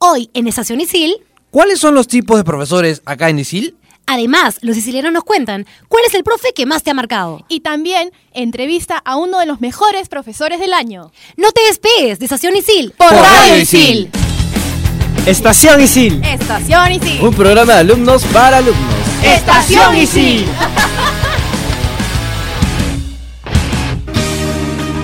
Hoy en Estación Isil, ¿Cuáles son los tipos de profesores acá en ISIL? además, los sicilianos nos cuentan cuál es el profe que más te ha marcado. Y también entrevista a uno de los mejores profesores del año. No te despegues de Estación Isil Por Radio Isil. Estación Isil. Estación Isil. Un programa de alumnos para alumnos. Estación Isil.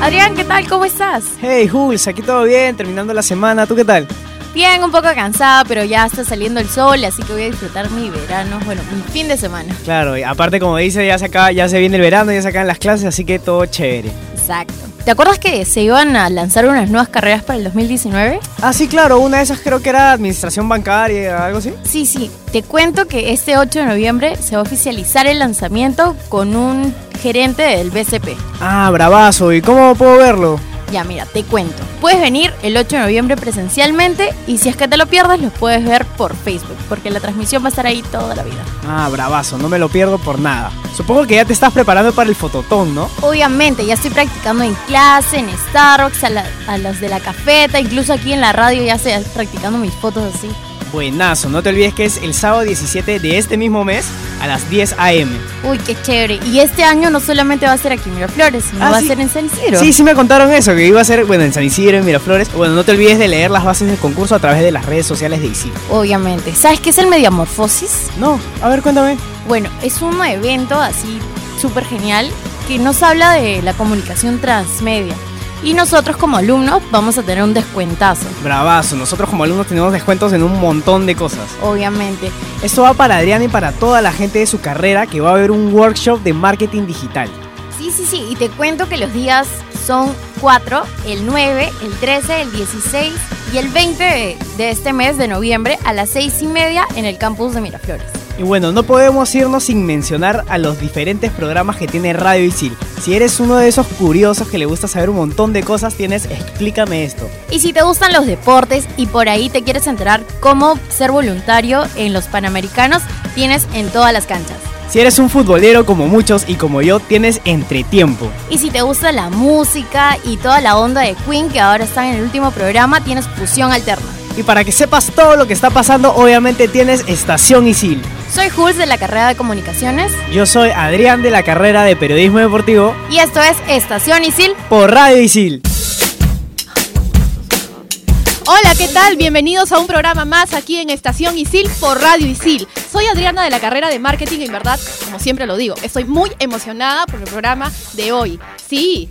Adrián, ¿qué tal? ¿Cómo estás? Hey, Jules, aquí todo bien, terminando la semana. ¿Tú qué tal? Bien, un poco cansada, pero ya está saliendo el sol, así que voy a disfrutar mi verano, bueno, mi fin de semana. Claro, y aparte como dice, ya se acaba, ya se viene el verano, ya se acaban las clases, así que todo chévere. Exacto. ¿Te acuerdas que se iban a lanzar unas nuevas carreras para el 2019? Ah, sí, claro, una de esas creo que era administración bancaria, algo así. Sí, sí. Te cuento que este 8 de noviembre se va a oficializar el lanzamiento con un gerente del BCP. Ah, bravazo, ¿y cómo puedo verlo? Ya, mira, te cuento. Puedes venir el 8 de noviembre presencialmente y si es que te lo pierdes, lo puedes ver por Facebook, porque la transmisión va a estar ahí toda la vida. Ah, bravazo, no me lo pierdo por nada. Supongo que ya te estás preparando para el fototón, ¿no? Obviamente, ya estoy practicando en clase, en Starbucks, a, la- a las de la cafeta, incluso aquí en la radio ya estoy practicando mis fotos así. Buenazo, no te olvides que es el sábado 17 de este mismo mes a las 10 a.m. Uy, qué chévere. Y este año no solamente va a ser aquí en Miraflores, sino Ah, va sí. a ser en San Isidro. Sí, sí me contaron eso, que iba a ser, bueno, en San Isidro, en Miraflores. Bueno, no te olvides de leer las bases del concurso a través de las redes sociales de Isidro. Obviamente. ¿Sabes qué es el Mediamorfosis? No, a ver, cuéntame. Bueno, es un evento así súper genial que nos habla de la comunicación transmedia. Y nosotros como alumnos vamos a tener un descuentazo, Bravazo, nosotros como alumnos tenemos descuentos en un montón de cosas. obviamente. Esto va para Adrián y para toda la gente de su carrera que va a haber un workshop de marketing digital. Sí, sí, sí. Y te cuento que los días son cuatro, el 9, el 13, el 16 y el 20 de, de este mes de noviembre a las seis y media en el campus de Miraflores. Y bueno, no podemos irnos sin mencionar a los diferentes programas que tiene Radio Isil. Si eres uno de esos curiosos que le gusta saber un montón de cosas, tienes Explícame esto. Y si te gustan los deportes y por ahí te quieres enterar cómo ser voluntario en los Panamericanos, tienes en todas las canchas. Si eres un futbolero como muchos y como yo, tienes Entretiempo. Y si te gusta la música y toda la onda de Queen que ahora están en el último programa, tienes fusión alterna. Y para que sepas todo lo que está pasando, obviamente tienes Estación Isil. Soy Jules de la carrera de comunicaciones Yo soy Adrián de la carrera de Periodismo Deportivo y esto es Estación Isil. por Radio Isil. Hola, ¿qué tal? Bienvenidos a un programa más aquí en Estación Isil por Radio Isil. Soy Adriana de la carrera de marketing y en verdad, como siempre lo digo, estoy muy emocionada por el programa de hoy. Sí,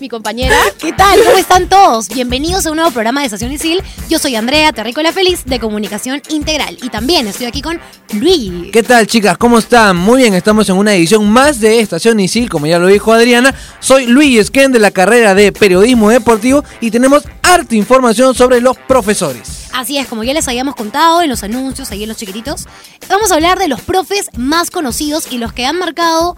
mi compañera. ¿Qué tal? ¿Cómo están todos? Bienvenidos a un nuevo programa de Estación Isil. Yo soy Andrea Terrícola Feliz de Comunicación Integral y también estoy aquí con Luis. ¿Qué tal chicas? ¿Cómo están? Muy bien, estamos en una edición más de Estación Isil, como ya lo dijo Adriana. Soy Luis Esquén de la carrera de Periodismo Deportivo y tenemos harta información sobre los profesores. Así es, como ya les habíamos contado en los anuncios, ahí en los chiquititos, vamos a hablar de los profes más conocidos y los que han marcado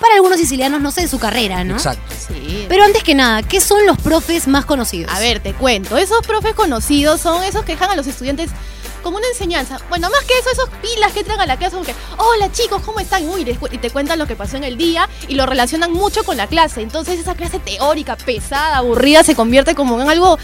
para algunos sicilianos, no sé, su carrera, ¿no? Exacto. Sí. Pero antes que nada, ¿qué son los profes más conocidos? A ver, te cuento. Esos profes conocidos son esos que dejan a los estudiantes como una enseñanza. Bueno, más que eso, esos pilas que entran a la clase como que, hola chicos, ¿cómo están? Uy, y te cuentan lo que pasó en el día y lo relacionan mucho con la clase. Entonces esa clase teórica, pesada, aburrida, se convierte como en algo,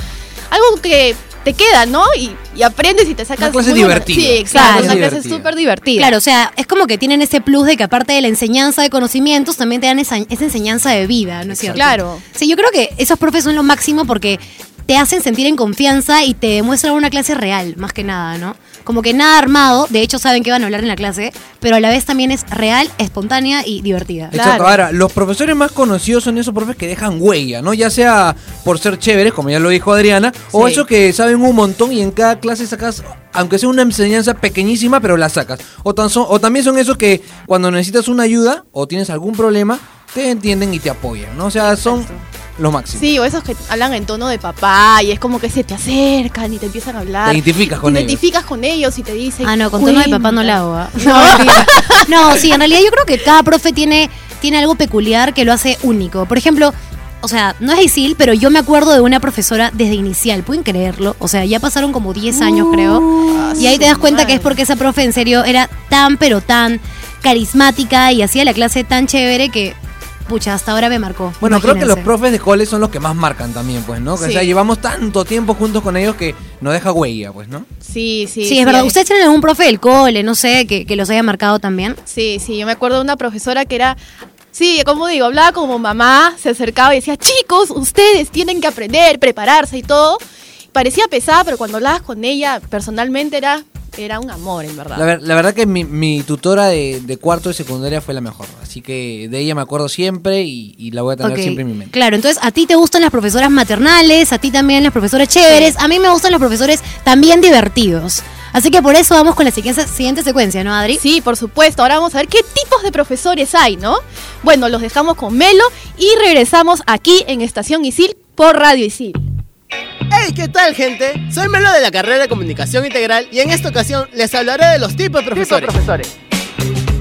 algo que te queda, ¿no? Y, y aprendes y te sacas... Una clase muy buena- divertida. Sí, exacto. Claro. Una clase súper divertida. Claro, o sea, es como que tienen ese plus de que aparte de la enseñanza de conocimientos, también te dan esa, esa enseñanza de vida, ¿no es cierto? Claro. Sí, yo creo que esos profes son lo máximo porque te hacen sentir en confianza y te demuestran una clase real, más que nada, ¿no? Como que nada armado, de hecho saben que van a hablar en la clase, pero a la vez también es real, espontánea y divertida. Claro. Exacto. Ahora, los profesores más conocidos son esos profes que dejan huella, ¿no? Ya sea por ser chéveres, como ya lo dijo Adriana, o esos que saben un montón y en cada clase sacas, aunque sea una enseñanza pequeñísima, pero la sacas. O, tan son- o también son esos que cuando necesitas una ayuda o tienes algún problema, te entienden y te apoyan, ¿no? O sea, son los máximos. Sí, o esos que hablan en tono de papá y es como que se te acercan y te empiezan a hablar. Te identificas con te ellos. identificas con ellos y te dicen. Ah, no, con tono de papá no la hago. ¿ah? No, sí, en realidad yo creo que cada profe tiene, tiene algo peculiar que lo hace único. Por ejemplo, o sea, no es Isil, pero yo me acuerdo de una profesora desde inicial, ¿pueden creerlo? O sea, ya pasaron como 10 años, creo. Ah, Y ahí te das cuenta que es porque esa profe en serio era tan, pero tan carismática y hacía la clase tan chévere que pucha, hasta ahora me marcó. Bueno, creo que los profes de cole son los que más marcan también, pues, ¿no? Que, O Sí. sea, llevamos tanto tiempo juntos con ellos que nos deja huella, pues, ¿no? Sí, sí. Sí, es verdad. hay- ¿Ustedes tienen algún profe del cole, no sé, que, que los haya marcado también? Sí, sí, yo me acuerdo de una profesora que era, sí, como digo, hablaba como mamá, se acercaba y decía, chicos, ustedes tienen que aprender, prepararse y todo. Parecía pesada, pero cuando hablabas con ella personalmente era, era un amor, en verdad. La, ver- la verdad que mi, mi tutora de, de cuarto de secundaria fue la mejor. Así que de ella me acuerdo siempre y, y la voy a tener siempre en mi mente. Claro, entonces a ti te gustan las profesoras maternales, a ti también las profesoras chéveres, a mí me gustan los profesores también divertidos. Así que por eso vamos con la siguiente, siguiente secuencia, ¿no, Adri? Sí, por supuesto. Ahora vamos a ver qué tipos de profesores hay, ¿no? Bueno, los dejamos con Melo y regresamos aquí en Estación Isil por Radio Isil. Hey, ¿qué tal, gente? Soy Melo de la carrera de Comunicación Integral y en esta ocasión les hablaré de los tipos de profesores.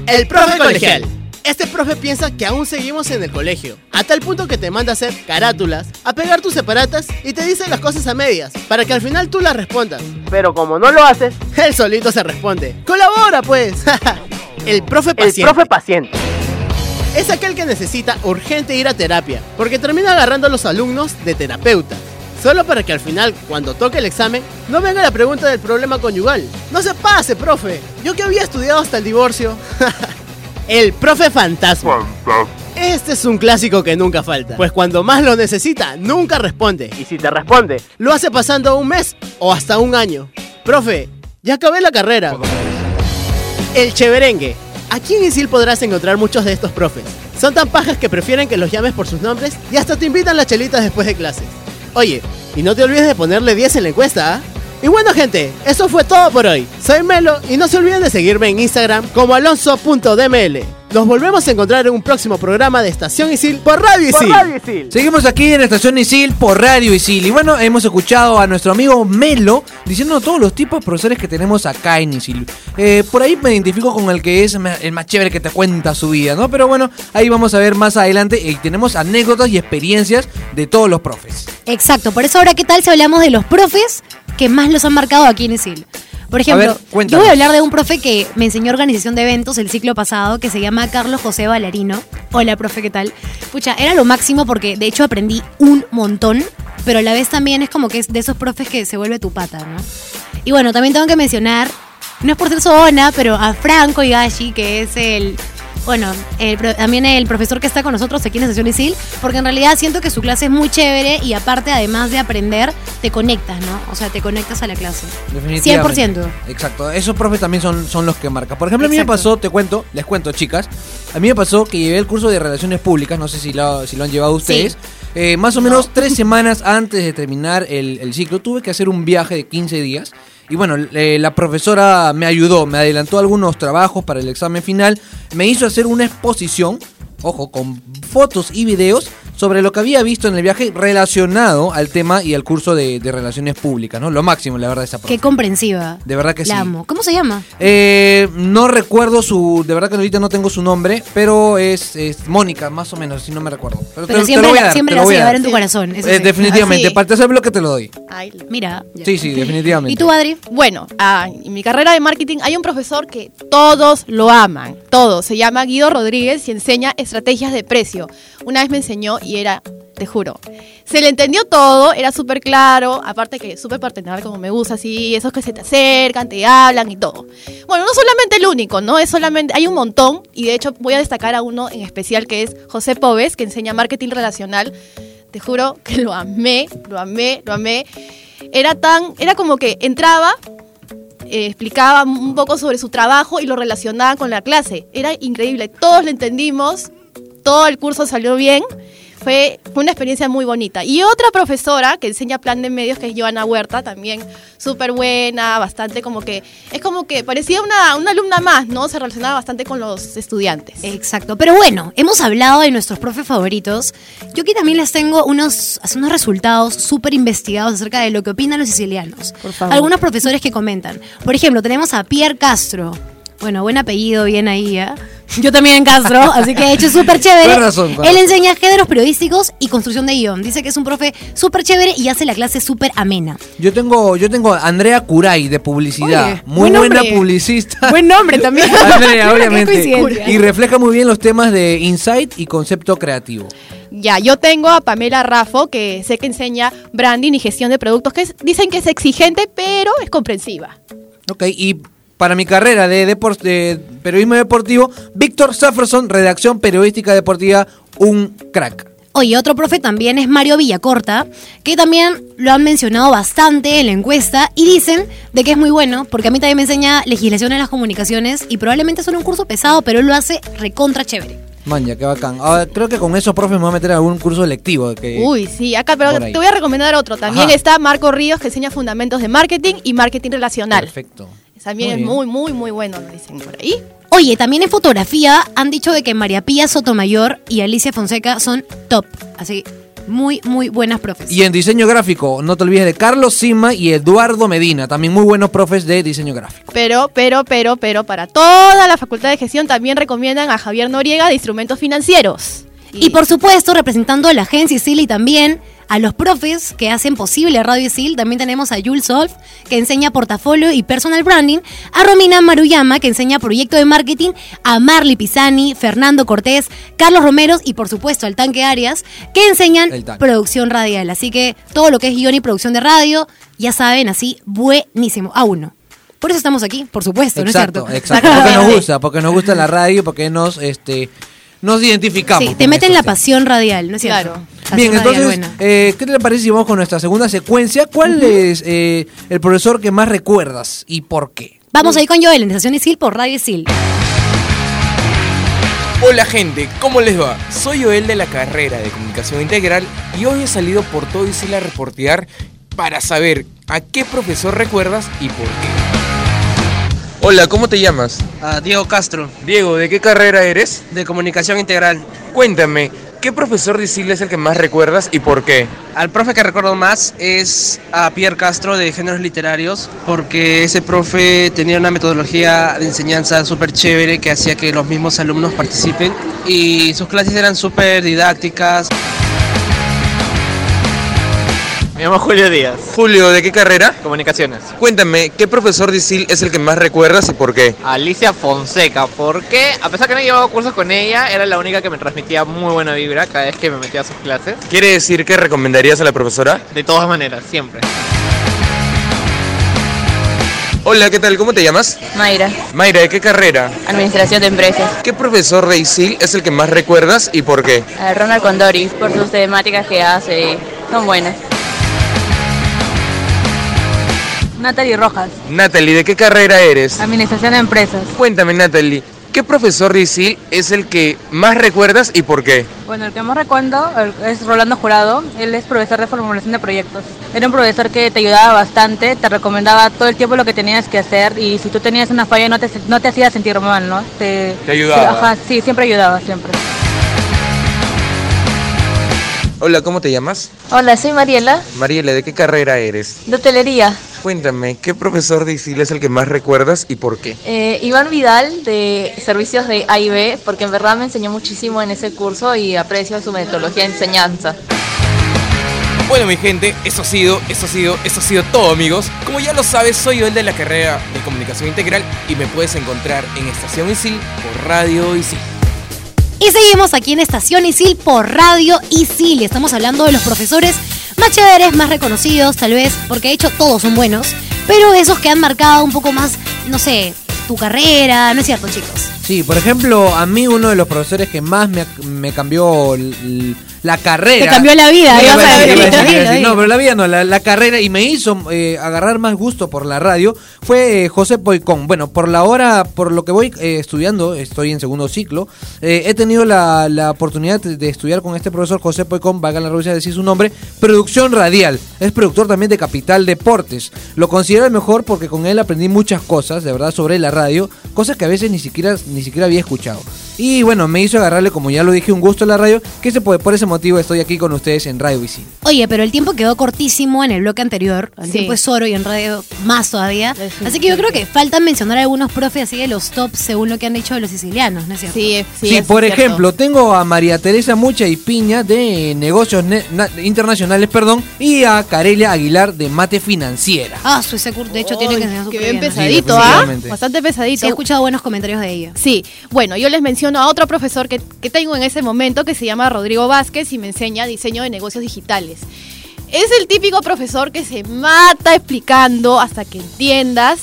El profe colegial. Este profe piensa que aún seguimos en el colegio, a tal punto que te manda a hacer carátulas, a pegar tus separatas y te dice las cosas a medias, para que al final tú las respondas. Pero como no lo haces, él solito se responde. ¡Colabora, pues! el profe paciente. paciente. Es aquel que necesita urgente ir a terapia, porque termina agarrando a los alumnos de terapeuta. Solo para que al final, cuando toque el examen, no venga la pregunta del problema conyugal. No se pase, profe. Yo que había estudiado hasta el divorcio. el profe fantasma. Este es un clásico que nunca falta, pues cuando más lo necesita, nunca responde. Y si te responde, Lo hace pasando un mes o hasta un año. Profe, ya acabé la carrera. El cheverengue. Aquí en Isil podrás encontrar muchos de estos profes. Son tan pajas que prefieren que los llames por sus nombres y hasta te invitan las chelitas después de clases. Oye, y no te olvides de ponerle 10 en la encuesta, ¿ah? Y bueno gente, eso fue todo por hoy. Soy Melo y no se olviden de seguirme en Instagram como alonso.dml. Nos volvemos a encontrar en un próximo programa de Estación Isil por Radio por Isil. Radio Isil. Seguimos aquí en Estación Isil por Radio Isil. Y bueno, hemos escuchado a nuestro amigo Melo diciendo todos los tipos de profesores que tenemos acá en Isil. Eh, por ahí me identifico con el que es el más chévere que te cuenta su vida, ¿no? Pero bueno, ahí vamos a ver más adelante y tenemos anécdotas y experiencias de todos los profes. Exacto, por eso ahora, ¿qué tal si hablamos de los profes que más los han marcado aquí en ISIL? Por ejemplo, ver, yo voy a hablar de un profe que me enseñó organización de eventos el ciclo pasado, que se llama Carlos José Valerino. Hola, profe, ¿qué tal? Pucha, era lo máximo porque de hecho aprendí un montón, pero a la vez también es como que es de esos profes que se vuelve tu pata, ¿no? Y bueno, también tengo que mencionar, no es por ser sobona, pero a Franco Higashi, que es el bueno, el también el profesor que está con nosotros aquí en sesión ISIL, porque en realidad siento que su clase es muy chévere y aparte, además de aprender, te conectas, ¿no? O sea, te conectas a la clase. Definitivamente. 100%. Exacto. Esos profes también son, son los que marcan. Por ejemplo, a mí me pasó, te cuento, les cuento, chicas. A mí me pasó que llevé el curso de Relaciones Públicas, no sé si lo, si lo han llevado ustedes. Eh, más o menos tres semanas antes de terminar el, el ciclo, tuve que hacer un viaje de 15 días. Y bueno, eh, la profesora me ayudó, me adelantó algunos trabajos para el examen final, me hizo hacer una exposición, ojo, con fotos y videos sobre lo que había visto en el viaje relacionado al tema y al curso de, de relaciones públicas, ¿no? Lo máximo, la verdad, esa profe. Qué comprensiva. De verdad que La sí. amo. ¿Cómo se llama? Eh, no recuerdo su. De verdad que ahorita no tengo su nombre, pero es, es Mónica, más o menos, si no me recuerdo. Pero, Pero te- te siempre lo voy a la, dar, siempre te la lo vas a voy llevar en tu corazón. eso Eh, sí. definitivamente, Ah, sí. para el tercer bloque te lo doy. Ay, Mira. Sí, sí, definitivamente. ¿Y tú, Adri? Bueno, ah, en mi carrera de marketing hay un profesor que todos lo aman, todos. Se llama Guido Rodríguez y enseña estrategias de precio. Una vez me enseñó y era, te juro, se le entendió todo, era súper claro, aparte que súper paternal como me gusta, así, esos que se te acercan, te hablan y todo. Bueno, no solamente el único, ¿no? Es solamente, hay un montón y de hecho voy a destacar a uno en especial que es José Pobes, que enseña marketing relacional. Te juro que lo amé, lo amé, lo amé. Era tan, era como que entraba, eh, explicaba un poco sobre su trabajo y lo relacionaba con la clase. Era increíble, todos lo entendimos, todo el curso salió bien. Fue, una experiencia muy bonita. Y otra profesora que enseña plan de medios, que es Joana Huerta, también súper buena, bastante como que, es como que parecía una, una alumna más, ¿no? Se relacionaba bastante con los estudiantes. Exacto. Pero bueno, hemos hablado de nuestros profes favoritos. Yo aquí también les tengo unos, unos resultados súper investigados acerca de lo que opinan los sicilianos. Por favor. Algunos profesores que comentan. Por ejemplo, tenemos a Pierre Castro. Bueno, buen apellido, bien ahí, ¿ah? Yo también en Castro, así que de hecho es súper chévere. Razón, Él enseña géneros periodísticos y construcción de guion. Dice que es un profe súper chévere y hace la clase súper amena. Yo tengo, yo tengo a Andrea Curay de publicidad. Oye, muy buen buena nombre. publicista. Buen nombre también. Andrea, obviamente. Y refleja muy bien los temas de insight y concepto creativo. Ya, yo tengo a Pamela Raffo, que sé que enseña branding y gestión de productos, que es- dicen que es exigente, pero es comprensiva. Ok, y para mi carrera de, depor- de periodismo deportivo, Víctor Safferson, redacción periodística deportiva, un crack. Oye, otro profe también es Mario Villacorta, que también lo han mencionado bastante en la encuesta y dicen de que es muy bueno, porque a mí también me enseña legislación en las comunicaciones y probablemente suene un curso pesado, pero él lo hace recontra chévere. Man, ya, qué bacán. Ahora, creo que con esos profes me voy a meter en algún curso lectivo. Que, Uy, sí, acá, pero te voy a recomendar otro. También Ajá. está Marco Ríos, que enseña fundamentos de marketing y marketing relacional. Perfecto. También Muy es bien. muy, muy, muy bueno, lo dicen por ahí. Oye, también en fotografía han dicho de que María Pía Sotomayor y Alicia Fonseca son top. Así, muy, muy buenas profes. Y en diseño gráfico, no te olvides de Carlos Sima y Eduardo Medina, también muy buenos profes de diseño gráfico. Pero, pero, pero, pero, para toda la facultad de gestión también recomiendan a Javier Noriega de instrumentos financieros. Y por supuesto, representando a la agencia ISIL y también a los profes que hacen posible Radio ISIL, también tenemos a Jules Solf, que enseña portafolio y personal branding, a Romina Maruyama, que enseña proyecto de marketing, a Marley Pisani, Fernando Cortés, Carlos Romeros y por supuesto al Tanque Arias, que enseñan producción radial. Así que todo lo que es guion y producción de radio, ya saben, así, buenísimo. A uno. Por eso estamos aquí, por supuesto, exacto, ¿no es cierto? exacto. Porque nos gusta, porque nos gusta la radio, porque nos, este, nos identificamos. Sí, te meten la pasión radial, ¿no es cierto? Claro. Pasión Bien, entonces, eh, ¿qué te parece si vamos con nuestra segunda secuencia? ¿Cuál es eh, el profesor que más recuerdas y por qué? Vamos ahí con Joel en Estación Isil por Radio Isil. Hola gente, ¿cómo les va? Soy Joel de la carrera de Comunicación Integral y hoy he salido por todo Isil a reportear para saber a qué profesor recuerdas y por qué. Hola, ¿cómo te llamas? a Diego Castro, Diego, ¿de qué carrera eres? de Comunicación Integral. Cuéntame, ¿qué profesor de es el que más recuerdas y por qué? Al profe que recuerdo más es a Pierre Castro de Géneros Literarios, porque ese profe tenía una metodología de enseñanza súper chévere que hacía que los mismos alumnos participen y sus clases eran súper didácticas. Me llamo Julio Díaz, Julio, ¿de qué carrera? Comunicaciones. Cuéntame, ¿qué profesor de Isil es el que más recuerdas y por qué? Alicia Fonseca, porque a pesar que no llevaba cursos con ella, era la única que me transmitía muy buena vibra cada vez que me metía a sus clases. ¿Quiere decir que recomendarías a la profesora? De todas maneras, siempre. Hola, ¿qué tal? ¿Cómo te llamas? Mayra, Mayra, ¿de qué carrera? Administración de Empresas. ¿Qué profesor de ISIL es el que más recuerdas y por qué? A Ronald Condori, por sus temáticas que hace, son buenas. Natalie Rojas, Natalie, ¿de qué carrera eres? Administración de Empresas. Cuéntame, Natalie, ¿qué profesor de ISIL es el que más recuerdas y por qué? Bueno, el que más recuerdo es Rolando Jurado, él es profesor de formulación de proyectos. Era un profesor que te ayudaba bastante, te recomendaba todo el tiempo lo que tenías que hacer y si tú tenías una falla no te, no te hacía sentir mal, ¿no? Te, Te ayudaba. Sí, ajá, sí, siempre ayudaba, siempre. Hola, ¿cómo te llamas? Hola, soy Mariela, Mariela, ¿de qué carrera eres? de hotelería. Cuéntame, ¿qué profesor de ISIL es el que más recuerdas y por qué? Eh, Iván Vidal de servicios de AIB, porque en verdad me enseñó muchísimo en ese curso y aprecio su metodología de enseñanza. Bueno, mi gente, eso ha sido, eso ha sido, eso ha sido todo, amigos. Como ya lo sabes, soy yo el de la carrera de Comunicación Integral y me puedes encontrar en Estación ISIL por Radio ISIL. Y seguimos aquí en Estación Isil por Radio Isil. Y estamos hablando de los profesores más chéveres, más reconocidos, tal vez, porque de hecho todos son buenos, pero esos que han marcado un poco más, no sé, tu carrera, ¿no es cierto, chicos? Sí, por ejemplo, a mí uno de los profesores que más me, me cambió la carrera. Te cambió la vida, iba a decir. No, pero la vida no, la, la carrera y me hizo eh, agarrar más gusto por la radio fue eh, José Poicón. Bueno, por la hora, por lo que voy eh, estudiando, estoy en segundo ciclo, eh, he tenido la, la oportunidad de de estudiar con este profesor José Poicón, valga la de decir su nombre, producción radial. Es productor también de Capital Deportes. Lo considero el mejor porque con él aprendí muchas cosas, de verdad, sobre la radio, cosas que a veces ni siquiera, ni siquiera había escuchado. Y bueno, me hizo agarrarle, como ya lo dije, un gusto a la radio, que se puede, por ese motivo estoy aquí con ustedes en Radio Visil. Oye, pero el tiempo quedó cortísimo en el bloque anterior. El Sí. tiempo es oro y en radio más todavía. Así que yo creo que falta mencionar algunos profes así de los tops según lo que han dicho de los sicilianos, ¿no es cierto? Sí, sí. Sí, es por cierto. ejemplo, tengo a María Teresa Mucha y Piña de Negocios Ne- Na- Internacionales, perdón, y a Carelia Aguilar de Mate Financiera. Ah, su ese curso, de hecho, tiene que enseñar que bien pesadito, Sí, ¿ah? Bastante pesadito. Sí, he escuchado buenos comentarios de ella. Sí, bueno, yo les menciono a otro profesor que, que tengo en ese momento que se llama Rodrigo Vázquez y me enseña diseño de negocios digitales. Es el típico profesor que se mata explicando hasta que entiendas,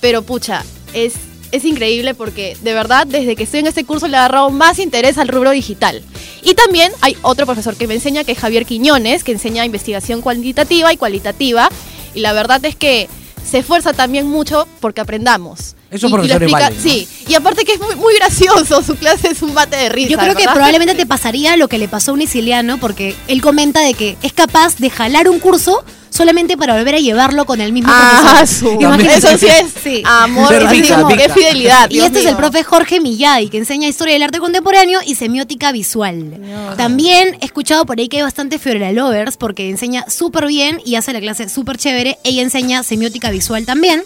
pero pucha, es, es increíble porque de verdad desde que estoy en este curso le ha agarrado más interés al rubro digital. Y también hay otro profesor que me enseña que es Javier Quiñones, que enseña investigación cuantitativa y cualitativa. Y la verdad es que se esfuerza también mucho porque aprendamos. Esos Y- y lo explica-. Sí, y aparte que es muy, muy gracioso, su clase es un bate de risa. Yo creo que probablemente te pasaría lo que le pasó a un siciliano, porque él comenta de que es capaz de jalar un curso solamente para volver a llevarlo con el mismo Ah, profesor. su- eso sí es Sí. amor, Ser así rica, como rica. qué fidelidad. Y este es el profe Jorge Millay, que enseña historia del arte contemporáneo y semiótica visual. También he escuchado por ahí que hay bastante Fiorella Lovers, porque enseña súper bien y hace la clase súper chévere. Ella enseña semiótica visual también.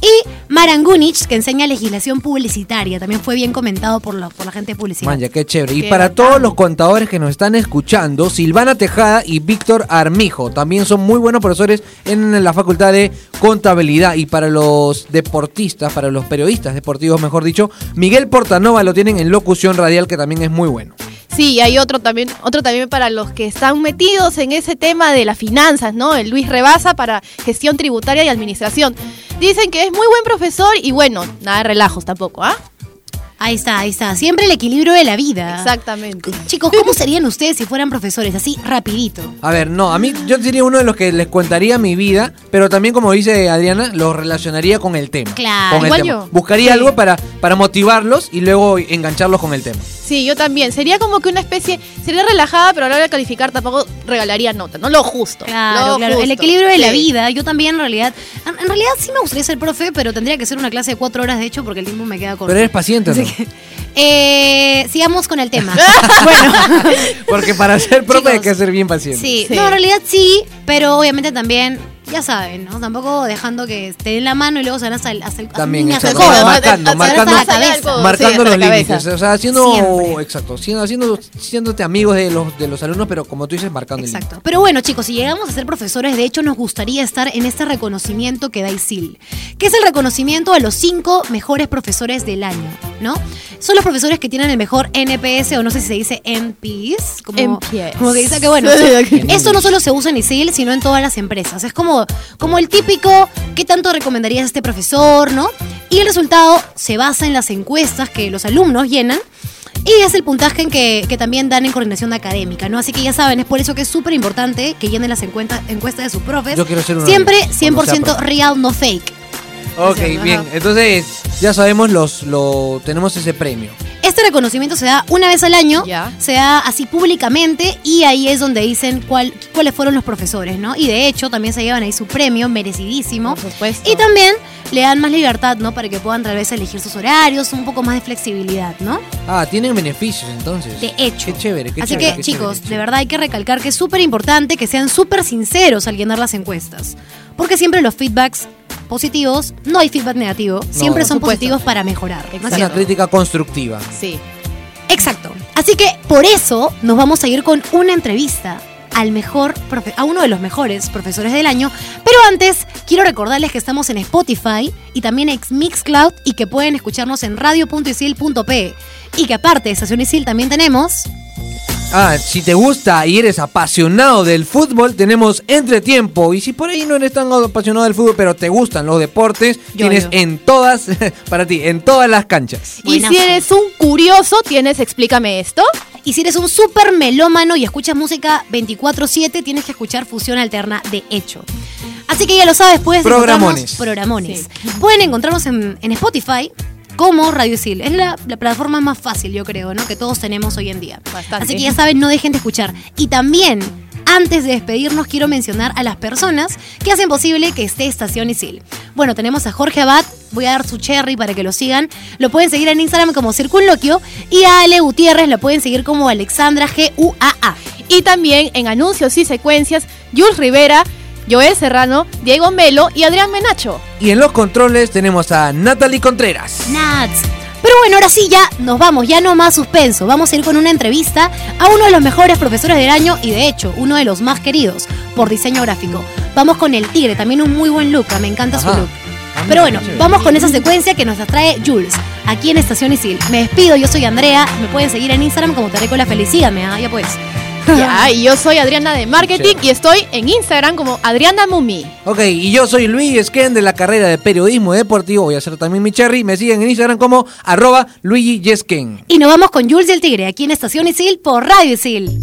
Y Marangunich, que enseña legislación publicitaria. También fue bien comentado por la, por la gente de publicidad. Qué chévere. Y para bacán. todos los contadores que nos están escuchando, Silvana Tejada y Víctor Armijo también son muy buenos profesores en la Facultad de Contabilidad. Y para los deportistas, para los periodistas deportivos, mejor dicho, Miguel Portanova lo tienen en locución radial, que también es muy bueno. Sí, y hay otro también, otro también para los que están metidos en ese tema de las finanzas, ¿no? El Luis Rebasa para gestión tributaria y administración. Dicen que es muy buen profesor y bueno, nada de relajos tampoco, ¿ah? Ahí está, ahí está. Siempre el equilibrio de la vida. Exactamente. Chicos, ¿cómo serían ustedes si fueran profesores? Así, rapidito. A ver, no, a mí yo sería uno de los que les contaría mi vida, pero también como dice Adriana, lo relacionaría con el tema. Claro, con el igual tema. yo. Buscaría Sí. algo para, para motivarlos y luego engancharlos con el tema. Sí, yo también. Sería como que una especie, sería relajada, pero a la hora de calificar tampoco regalaría nota, ¿no? Lo justo. Claro, lo claro. El equilibrio de la vida. Yo también, en realidad. En, en realidad sí me gustaría ser profe, pero tendría que ser una clase de cuatro horas, de hecho, porque el tiempo me queda corto. Pero eres paciente, ¿no? Así que, eh, sigamos con el tema. Porque para ser profe hay que ser bien paciente. Sí, Sí. no, en realidad sí, pero obviamente también, ya saben, ¿no? Tampoco dejando que te den la mano y luego se van hasta el, hasta el También, hasta el exacto. codo. Marcando, marcando, marcando hasta los la cabeza. límites. O sea, haciendo, Siempre. exacto, siendo, haciendo, siéndote amigos de los, de los alumnos, pero como tú dices, marcando el límite. Exacto. Pero bueno, chicos, si llegamos a ser profesores, de hecho nos gustaría estar en este reconocimiento que da ISIL, que es el reconocimiento a los cinco mejores profesores del año, ¿no? Son los profesores que tienen el mejor NPS, o no sé si se dice NPS, como, NPS. como que dice que bueno, esto no solo se usa en ISIL, sino en todas las empresas. Es como, como el típico, ¿qué tanto recomendarías a este profesor, no? Y el resultado se basa en las encuestas que los alumnos llenan y es el puntaje en que, que también dan en coordinación académica, ¿no? Así que ya saben, es por eso que es súper importante que llenen las encuestas, encuestas de sus profes. Yo quiero ser uno Siempre ellos, cuando sea 100% profe. real, no fake. Ok, bien. Entonces, ya sabemos, los, lo, tenemos ese premio. Este reconocimiento se da una vez al año, se da así públicamente y ahí es donde dicen cuál, cuáles fueron los profesores, ¿no? Y de hecho también se llevan ahí su premio merecidísimo. Por supuesto. Y también le dan más libertad, ¿no? Para que puedan tal vez elegir sus horarios, un poco más de flexibilidad, ¿no? Ah, tienen beneficios entonces. De hecho. Qué chévere, qué Así chévere, que, qué chicos, chévere, de verdad hay que recalcar que es súper importante que sean súper sinceros al llenar las encuestas. Porque siempre los feedbacks positivos, no hay feedback negativo, siempre son supuesto. positivos para mejorar. ¿no es Una crítica constructiva. Sí. Exacto. Así que por eso nos vamos a ir con una entrevista al mejor a uno de los mejores profesores del año. Pero antes, quiero recordarles que estamos en Spotify y también en Mixcloud y que pueden escucharnos en radio.isil.pe. Y que aparte de Estación Isil también tenemos. Ah, si te gusta y eres apasionado del fútbol, tenemos Entretiempo. Y si por ahí no eres tan apasionado del fútbol, pero te gustan los deportes, Yo, tienes yo. en todas, para ti, en todas las canchas. Y Buenazo. si eres un curioso, tienes Explícame esto. Y si eres un súper melómano y escuchas música 24-7, tienes que escuchar Fusión Alterna de hecho. Así que ya lo sabes, puedes Programones. programones. Pueden encontrarnos en, en Spotify como Radio Isil. Es la, la plataforma más fácil, yo creo, ¿no? Que todos tenemos hoy en día. Bastante. Así que ya saben, no dejen de escuchar. Y también, antes de despedirnos, quiero mencionar a las personas que hacen posible que esté Estación Isil. Bueno, tenemos a Jorge Abad voy a dar su cherry para que lo sigan. Lo pueden seguir en Instagram como Circunloquio. Y a Ale Gutiérrez lo pueden seguir como Alexandra G-U-A-A. Y también en anuncios y secuencias, Jules Rivera, Joel Serrano, Diego Melo y Adrián Menacho. Y en los controles tenemos a Natalie Contreras. Nats. Pero bueno, ahora sí ya nos vamos, ya no más suspenso. Vamos a ir con una entrevista a uno de los mejores profesores del año y de hecho uno de los más queridos por diseño gráfico. Vamos con el tigre, también un muy buen look, me encanta su look. Ah, Pero bueno, vamos con esa secuencia que nos trae Jules, aquí en Estación Isil. Me despido, yo soy Andrea, me pueden seguir en Instagram como Tareco la Felicíame, ¿ah? ya pues. Ya, y yo soy Adriana de Marketing y estoy en Instagram como Adriana Mumi. Ok, y yo soy Luis Esquén de la carrera de periodismo deportivo. Voy a hacer también mi cherry. Me siguen en Instagram como arroba Luigi Yesken. Y nos vamos con Jules y el Tigre, aquí en Estación Isil por Radio Isil.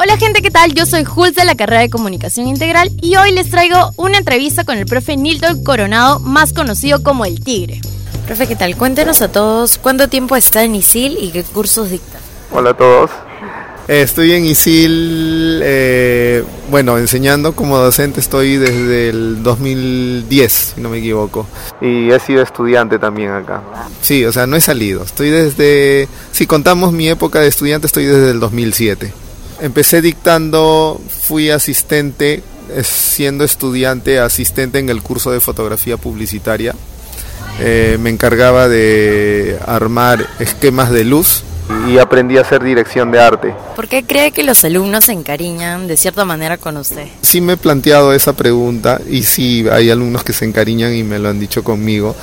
Hola gente, ¿qué tal? Yo soy Jules de la carrera de Comunicación Integral y hoy les traigo una entrevista con el profe Nilton Coronado, más conocido como el Tigre. Profe, ¿qué tal? Cuéntenos a todos cuánto tiempo está en ISIL y qué cursos dicta. Hola a todos. Eh, Estoy en ISIL, eh, bueno, enseñando como docente estoy desde el 2010, si no me equivoco. Y he sido estudiante también acá. Sí, o sea, no he salido. Estoy desde, si contamos mi época de estudiante, estoy desde el 2007. Empecé dictando, fui asistente, eh, siendo estudiante, asistente en el curso de fotografía publicitaria. Eh, me encargaba de armar esquemas de luz y aprendí a hacer dirección de arte. ¿Por qué cree que los alumnos se encariñan de cierta manera con usted? Sí me he planteado esa pregunta y sí hay alumnos que se encariñan y me lo han dicho conmigo,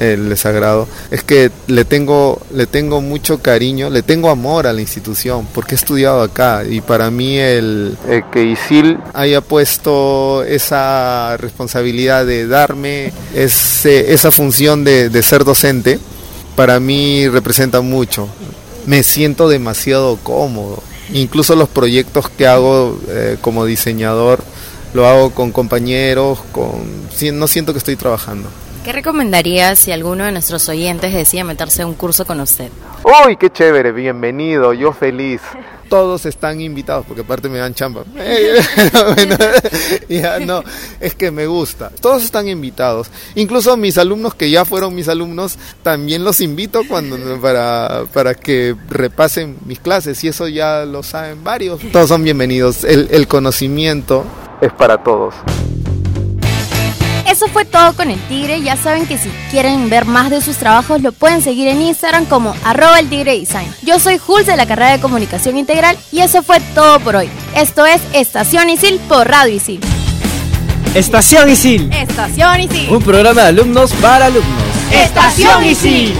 eh, les agrado. Es que le tengo, le tengo mucho cariño, le tengo amor a la institución porque he estudiado acá y para mí el eh, que ISIL haya puesto esa responsabilidad de darme ese- esa función de, de ser docente, para mí representa mucho. Me siento demasiado cómodo. Incluso los proyectos que hago eh, como diseñador lo hago con compañeros, con no siento que estoy trabajando. ¿Qué recomendaría si alguno de nuestros oyentes decide meterse a un curso con usted? ¡Uy, qué chévere! Bienvenido, yo feliz. Todos están invitados, porque aparte me dan chamba. Bueno, ya no, es que me gusta. Todos están invitados. Incluso mis alumnos que ya fueron mis alumnos, también los invito cuando para, para que repasen mis clases. Y eso ya lo saben varios. Todos son bienvenidos. El, el conocimiento es para todos. Eso fue todo con el Tigre. Ya saben que si quieren ver más de sus trabajos, lo pueden seguir en Instagram como arroba el Tigre Design. Yo soy Jules de la carrera de Comunicación Integral y eso fue todo por hoy. Esto es Estación Isil por Radio Isil. Estación Isil. Estación Isil. Un programa de alumnos para alumnos. Estación Isil.